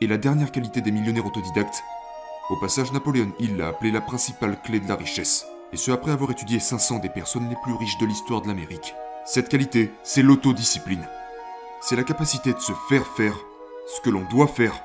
est la dernière qualité des millionnaires autodidactes. Au passage, Napoléon Hill l'a appelée la principale clé de la richesse, et ce après avoir étudié 500 des personnes les plus riches de l'histoire de l'Amérique. Cette qualité, c'est l'autodiscipline. C'est la capacité de se faire faire ce que l'on doit faire,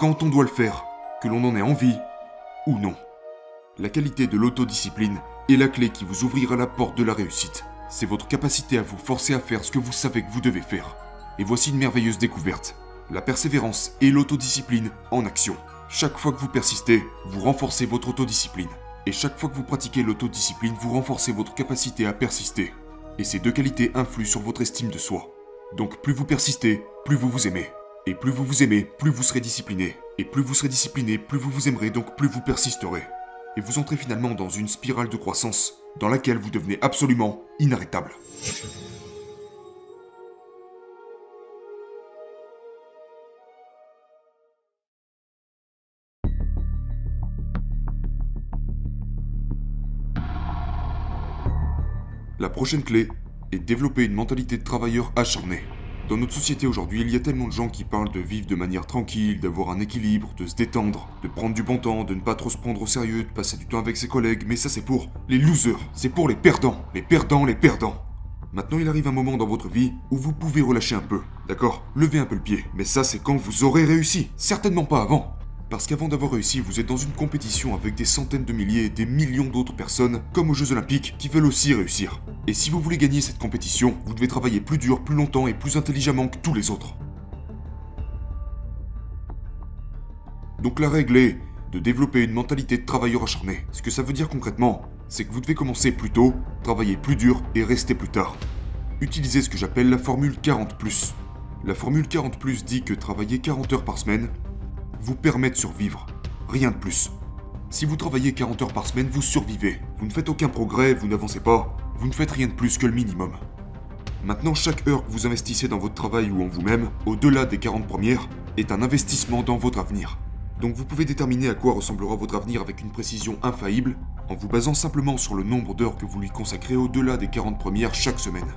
quand on doit le faire, que l'on en ait envie ou non. La qualité de l'autodiscipline est la clé qui vous ouvrira la porte de la réussite. C'est votre capacité à vous forcer à faire ce que vous savez que vous devez faire. Et voici une merveilleuse découverte. La persévérance et l'autodiscipline en action. Chaque fois que vous persistez, vous renforcez votre autodiscipline. Et chaque fois que vous pratiquez l'autodiscipline, vous renforcez votre capacité à persister. Et ces deux qualités influent sur votre estime de soi. Donc plus vous persistez, plus vous vous aimez. Et plus vous vous aimez, plus vous serez discipliné. Et plus vous serez discipliné, plus vous vous aimerez, donc plus vous persisterez. Et vous entrez finalement dans une spirale de croissance dans laquelle vous devenez absolument inarrêtable. La prochaine clé est développer une mentalité de travailleur acharné. Dans notre société aujourd'hui, il y a tellement de gens qui parlent de vivre de manière tranquille, d'avoir un équilibre, de se détendre, de prendre du bon temps, de ne pas trop se prendre au sérieux, de passer du temps avec ses collègues, mais ça c'est pour les losers, c'est pour les perdants, les perdants, les perdants. Maintenant, il arrive un moment dans votre vie où vous pouvez relâcher un peu, d'accord? Levez un peu le pied, mais ça c'est quand vous aurez réussi, certainement pas avant. Parce qu'avant d'avoir réussi, vous êtes dans une compétition avec des centaines de milliers et des millions d'autres personnes, comme aux Jeux Olympiques, qui veulent aussi réussir. Et si vous voulez gagner cette compétition, vous devez travailler plus dur, plus longtemps et plus intelligemment que tous les autres. Donc la règle est de développer une mentalité de travailleur acharné. Ce que ça veut dire concrètement, c'est que vous devez commencer plus tôt, travailler plus dur et rester plus tard. Utilisez ce que j'appelle la formule 40 ⁇ La formule 40 ⁇ dit que travailler 40 heures par semaine vous permet de survivre. Rien de plus. Si vous travaillez 40 heures par semaine, vous survivez. Vous ne faites aucun progrès, vous n'avancez pas, vous ne faites rien de plus que le minimum. Maintenant, chaque heure que vous investissez dans votre travail ou en vous-même, au-delà des 40 premières, est un investissement dans votre avenir. Donc vous pouvez déterminer à quoi ressemblera votre avenir avec une précision infaillible, en vous basant simplement sur le nombre d'heures que vous lui consacrez au-delà des 40 premières chaque semaine.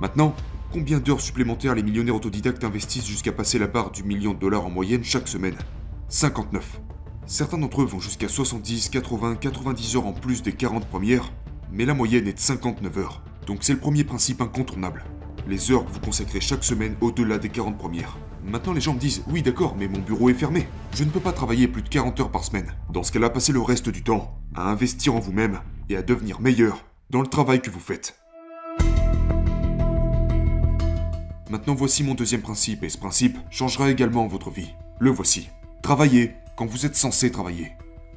Maintenant, Combien d'heures supplémentaires les millionnaires autodidactes investissent jusqu'à passer la barre du million de dollars en moyenne chaque semaine? 59. Certains d'entre eux vont jusqu'à 70, 80, 90 heures en plus des 40 premières, mais la moyenne est de 59 heures. Donc c'est le premier principe incontournable. Les heures que vous consacrez chaque semaine au-delà des 40 premières. Maintenant les gens me disent oui d'accord mais mon bureau est fermé. Je ne peux pas travailler plus de 40 heures par semaine. Dans ce cas-là, passez le reste du temps à investir en vous-même et à devenir meilleur dans le travail que vous faites. Maintenant voici mon deuxième principe, et ce principe changera également votre vie. Le voici. Travaillez quand vous êtes censé travailler.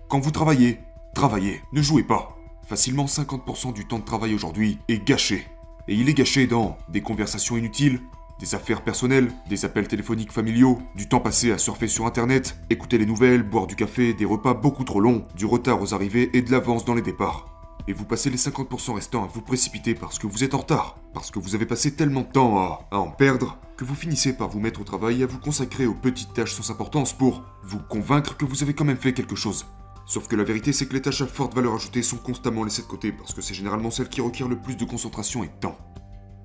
Quand vous travaillez, travaillez, ne jouez pas. Facilement 50% du temps de travail aujourd'hui est gâché. Et il est gâché dans des conversations inutiles, des affaires personnelles, des appels téléphoniques familiaux, du temps passé à surfer sur internet, écouter les nouvelles, boire du café, des repas beaucoup trop longs, du retard aux arrivées et de l'avance dans les départs et vous passez les 50% restants à vous précipiter parce que vous êtes en retard, parce que vous avez passé tellement de temps à, en perdre, que vous finissez par vous mettre au travail et à vous consacrer aux petites tâches sans importance pour vous convaincre que vous avez quand même fait quelque chose. Sauf que la vérité, c'est que les tâches à forte valeur ajoutée sont constamment laissées de côté parce que c'est généralement celles qui requièrent le plus de concentration et de temps.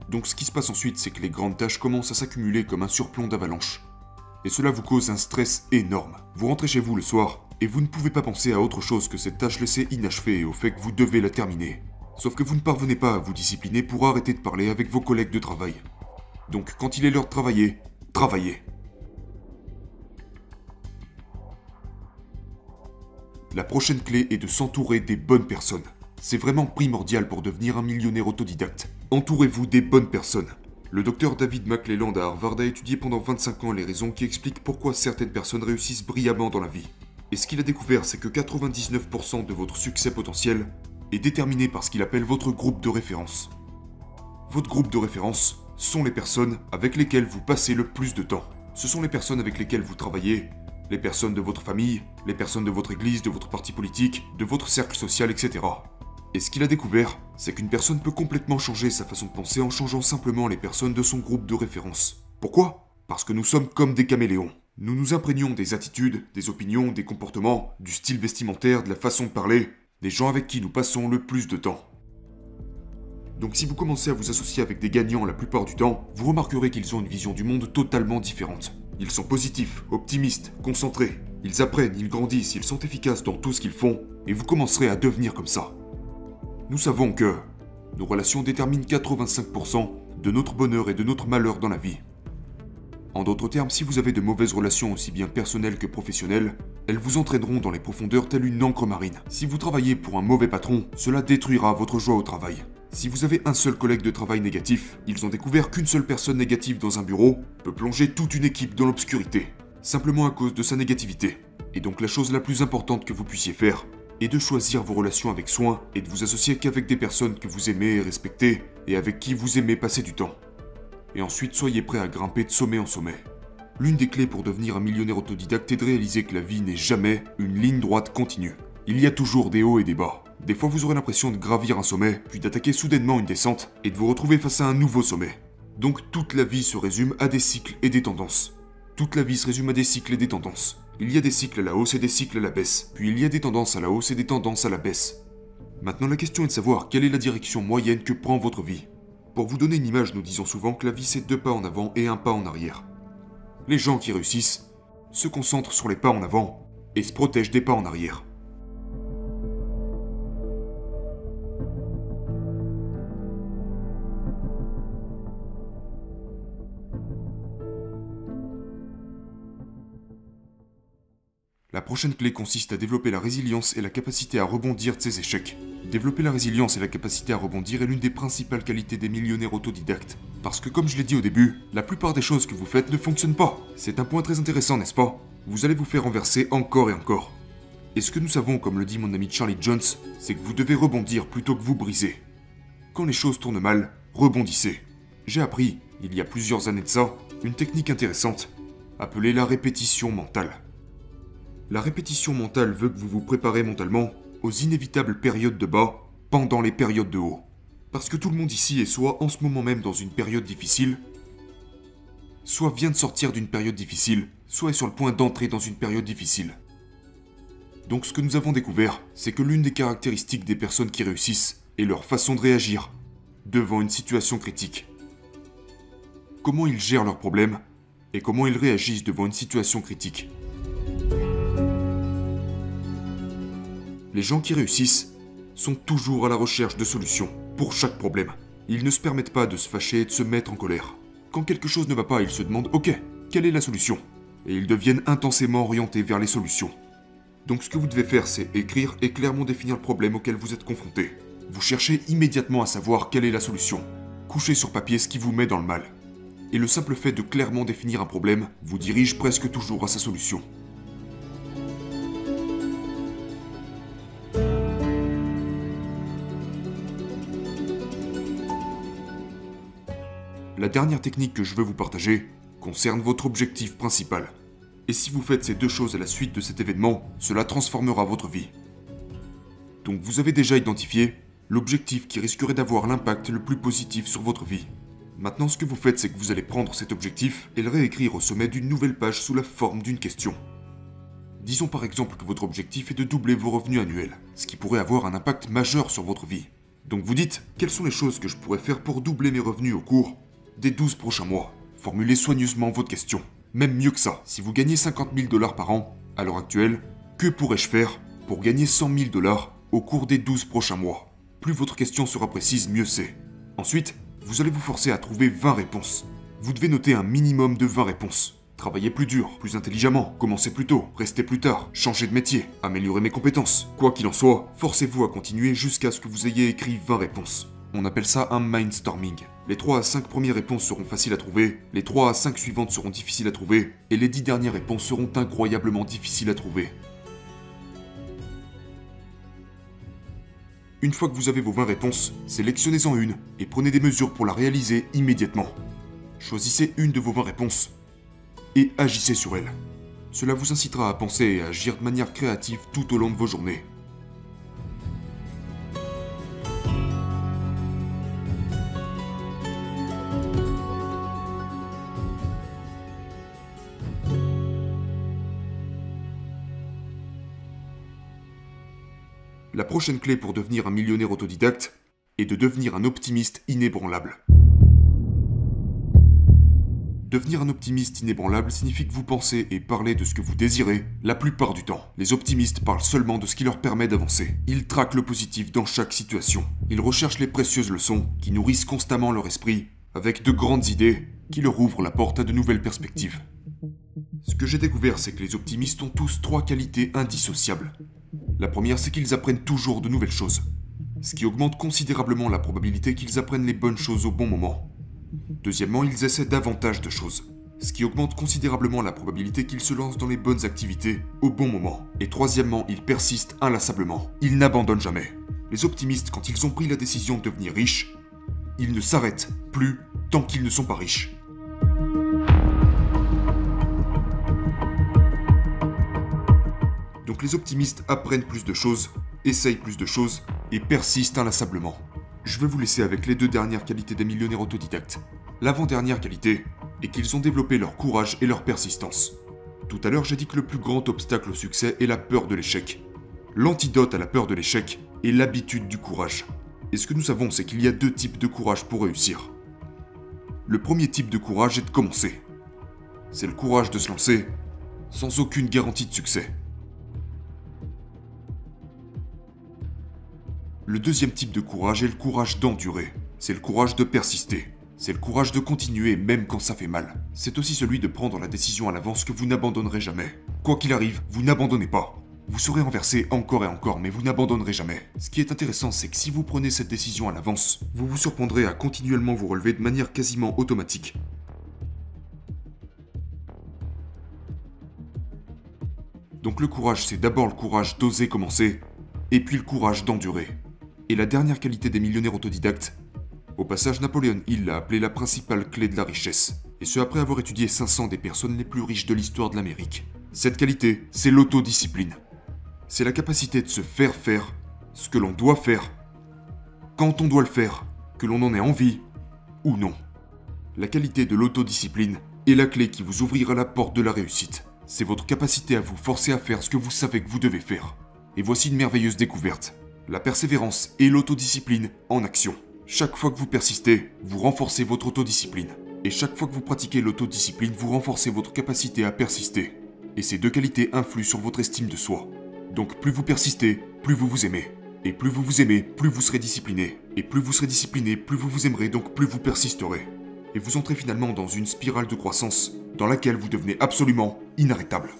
Donc ce qui se passe ensuite, c'est que les grandes tâches commencent à s'accumuler comme un surplomb d'avalanche. Et cela vous cause un stress énorme. Vous rentrez chez vous le soir, et vous ne pouvez pas penser à autre chose que cette tâche laissée inachevée et au fait que vous devez la terminer. Sauf que vous ne parvenez pas à vous discipliner pour arrêter de parler avec vos collègues de travail. Donc quand il est l'heure de travailler, travaillez. La prochaine clé est de s'entourer des bonnes personnes. C'est vraiment primordial pour devenir un millionnaire autodidacte. Entourez-vous des bonnes personnes. Le docteur David McClelland à Harvard a étudié pendant 25 ans les raisons qui expliquent pourquoi certaines personnes réussissent brillamment dans la vie. Et ce qu'il a découvert, c'est que 99% de votre succès potentiel est déterminé par ce qu'il appelle votre groupe de référence. Votre groupe de référence sont les personnes avec lesquelles vous passez le plus de temps. Ce sont les personnes avec lesquelles vous travaillez, les personnes de votre famille, les personnes de votre église, de votre parti politique, de votre cercle social, etc. Et ce qu'il a découvert, c'est qu'une personne peut complètement changer sa façon de penser en changeant simplement les personnes de son groupe de référence. Pourquoi? Parce que nous sommes comme des caméléons. Nous nous imprégnons des attitudes, des opinions, des comportements, du style vestimentaire, de la façon de parler, des gens avec qui nous passons le plus de temps. Donc si vous commencez à vous associer avec des gagnants la plupart du temps, vous remarquerez qu'ils ont une vision du monde totalement différente. Ils sont positifs, optimistes, concentrés. Ils apprennent, ils grandissent, ils sont efficaces dans tout ce qu'ils font, et vous commencerez à devenir comme ça. Nous savons que nos relations déterminent 85% de notre bonheur et de notre malheur dans la vie. En d'autres termes, si vous avez de mauvaises relations aussi bien personnelles que professionnelles, elles vous entraîneront dans les profondeurs telle une encre marine. Si vous travaillez pour un mauvais patron, cela détruira votre joie au travail. Si vous avez un seul collègue de travail négatif, ils ont découvert qu'une seule personne négative dans un bureau peut plonger toute une équipe dans l'obscurité, simplement à cause de sa négativité. Et donc la chose la plus importante que vous puissiez faire est de choisir vos relations avec soin et de vous associer qu'avec des personnes que vous aimez et respectez et avec qui vous aimez passer du temps. Et ensuite soyez prêt à grimper de sommet en sommet. L'une des clés pour devenir un millionnaire autodidacte est de réaliser que la vie n'est jamais une ligne droite continue. Il y a toujours des hauts et des bas. Des fois, vous aurez l'impression de gravir un sommet, puis d'attaquer soudainement une descente, et de vous retrouver face à un nouveau sommet. Donc toute la vie se résume à des cycles et des tendances. Toute la vie se résume à des cycles et des tendances. Il y a des cycles à la hausse et des cycles à la baisse, puis il y a des tendances à la hausse et des tendances à la baisse. Maintenant, la question est de savoir quelle est la direction moyenne que prend votre vie. Pour vous donner une image, nous disons souvent que la vie c'est deux pas en avant et un pas en arrière. Les gens qui réussissent se concentrent sur les pas en avant et se protègent des pas en arrière. La prochaine clé consiste à développer la résilience et la capacité à rebondir de ses échecs. Développer la résilience et la capacité à rebondir est l'une des principales qualités des millionnaires autodidactes. Parce que comme je l'ai dit au début, la plupart des choses que vous faites ne fonctionnent pas. C'est un point très intéressant, n'est-ce pas? Vous allez vous faire renverser encore et encore. Et ce que nous savons, comme le dit mon ami Charlie Jones, c'est que vous devez rebondir plutôt que vous briser. Quand les choses tournent mal, rebondissez. J'ai appris, il y a plusieurs années de ça, une technique intéressante, appelée la répétition mentale. La répétition mentale veut que vous vous préparez mentalement aux inévitables périodes de bas pendant les périodes de haut. Parce que tout le monde ici est soit en ce moment même dans une période difficile, soit vient de sortir d'une période difficile, soit est sur le point d'entrer dans une période difficile. Donc ce que nous avons découvert, c'est que l'une des caractéristiques des personnes qui réussissent est leur façon de réagir devant une situation critique. Comment ils gèrent leurs problèmes et comment ils réagissent devant une situation critique. Les gens qui réussissent sont toujours à la recherche de solutions pour chaque problème. Ils ne se permettent pas de se fâcher et de se mettre en colère. Quand quelque chose ne va pas, ils se demandent Ok, quelle est la solution? Et ils deviennent intensément orientés vers les solutions. Donc ce que vous devez faire, c'est écrire et clairement définir le problème auquel vous êtes confronté. Vous cherchez immédiatement à savoir quelle est la solution. Couchez sur papier ce qui vous met dans le mal. Et le simple fait de clairement définir un problème vous dirige presque toujours à sa solution. La dernière technique que je veux vous partager concerne votre objectif principal. Et si vous faites ces deux choses à la suite de cet événement, cela transformera votre vie. Donc vous avez déjà identifié l'objectif qui risquerait d'avoir l'impact le plus positif sur votre vie. Maintenant ce que vous faites c'est que vous allez prendre cet objectif et le réécrire au sommet d'une nouvelle page sous la forme d'une question. Disons par exemple que votre objectif est de doubler vos revenus annuels, ce qui pourrait avoir un impact majeur sur votre vie. Donc vous dites, quelles sont les choses que je pourrais faire pour doubler mes revenus au cours des 12 prochains mois. Formulez soigneusement votre question. Même mieux que ça, si vous gagnez 50 000 dollars par an, à l'heure actuelle, que pourrais-je faire pour gagner 100 000 dollars au cours des 12 prochains mois? Plus votre question sera précise, mieux c'est. Ensuite, vous allez vous forcer à trouver 20 réponses. Vous devez noter un minimum de 20 réponses. Travailler plus dur, plus intelligemment, commencer plus tôt, rester plus tard, changer de métier, améliorer mes compétences. Quoi qu'il en soit, forcez-vous à continuer jusqu'à ce que vous ayez écrit 20 réponses. On appelle ça un mindstorming. Les 3 à 5 premières réponses seront faciles à trouver, les 3 à 5 suivantes seront difficiles à trouver, et les 10 dernières réponses seront incroyablement difficiles à trouver. Une fois que vous avez vos 20 réponses, sélectionnez-en une et prenez des mesures pour la réaliser immédiatement. Choisissez une de vos 20 réponses et agissez sur elle. Cela vous incitera à penser et à agir de manière créative tout au long de vos journées. Prochaine clé pour devenir un millionnaire autodidacte est de devenir un optimiste inébranlable. Devenir un optimiste inébranlable signifie que vous pensez et parlez de ce que vous désirez la plupart du temps. Les optimistes parlent seulement de ce qui leur permet d'avancer. Ils traquent le positif dans chaque situation. Ils recherchent les précieuses leçons qui nourrissent constamment leur esprit avec de grandes idées qui leur ouvrent la porte à de nouvelles perspectives. Ce que j'ai découvert, c'est que les optimistes ont tous trois qualités indissociables. La première, c'est qu'ils apprennent toujours de nouvelles choses, ce qui augmente considérablement la probabilité qu'ils apprennent les bonnes choses au bon moment. Deuxièmement, ils essaient davantage de choses, ce qui augmente considérablement la probabilité qu'ils se lancent dans les bonnes activités au bon moment. Et troisièmement, ils persistent inlassablement. Ils n'abandonnent jamais. Les optimistes, quand ils ont pris la décision de devenir riches, ils ne s'arrêtent plus tant qu'ils ne sont pas riches. Les optimistes apprennent plus de choses, essayent plus de choses et persistent inlassablement je vais vous laisser avec les deux dernières qualités des millionnaires autodidactes. L'avant-dernière qualité est qu'ils ont développé leur courage et leur persistance. Tout à l'heure, j'ai dit que le plus grand obstacle au succès est la peur de l'échec. L'antidote à la peur de l'échec est l'habitude du courage. Et ce que nous savons, c'est qu'il y a deux types de courage pour réussir. Le premier type de courage est de commencer. C'est le courage de se lancer sans aucune garantie de succès. Le deuxième type de courage est le courage d'endurer. C'est le courage de persister. C'est le courage de continuer même quand ça fait mal. C'est aussi celui de prendre la décision à l'avance que vous n'abandonnerez jamais. Quoi qu'il arrive, vous n'abandonnez pas. Vous serez renversé encore et encore, mais vous n'abandonnerez jamais. Ce qui est intéressant, c'est que si vous prenez cette décision à l'avance, vous vous surprendrez à continuellement vous relever de manière quasiment automatique. Donc le courage, c'est d'abord le courage d'oser commencer, et puis le courage d'endurer et la dernière qualité des millionnaires autodidactes. Au passage, Napoléon Hill l'a appelé la principale clé de la richesse, et ce après avoir étudié 500 des personnes les plus riches de l'histoire de l'Amérique. Cette qualité, c'est l'autodiscipline. C'est la capacité de se faire faire ce que l'on doit faire, quand on doit le faire, que l'on en ait envie ou non. La qualité de l'autodiscipline est la clé qui vous ouvrira la porte de la réussite. C'est votre capacité à vous forcer à faire ce que vous savez que vous devez faire. Et voici une merveilleuse découverte la persévérance et l'autodiscipline en action. Chaque fois que vous persistez, vous renforcez votre autodiscipline. Et chaque fois que vous pratiquez l'autodiscipline, vous renforcez votre capacité à persister. Et ces deux qualités influent sur votre estime de soi. Donc plus vous persistez, plus vous vous aimez. Et plus vous vous aimez, plus vous serez discipliné. Et plus vous serez discipliné, plus vous vous aimerez, donc plus vous persisterez. Et vous entrez finalement dans une spirale de croissance dans laquelle vous devenez absolument inarrêtable.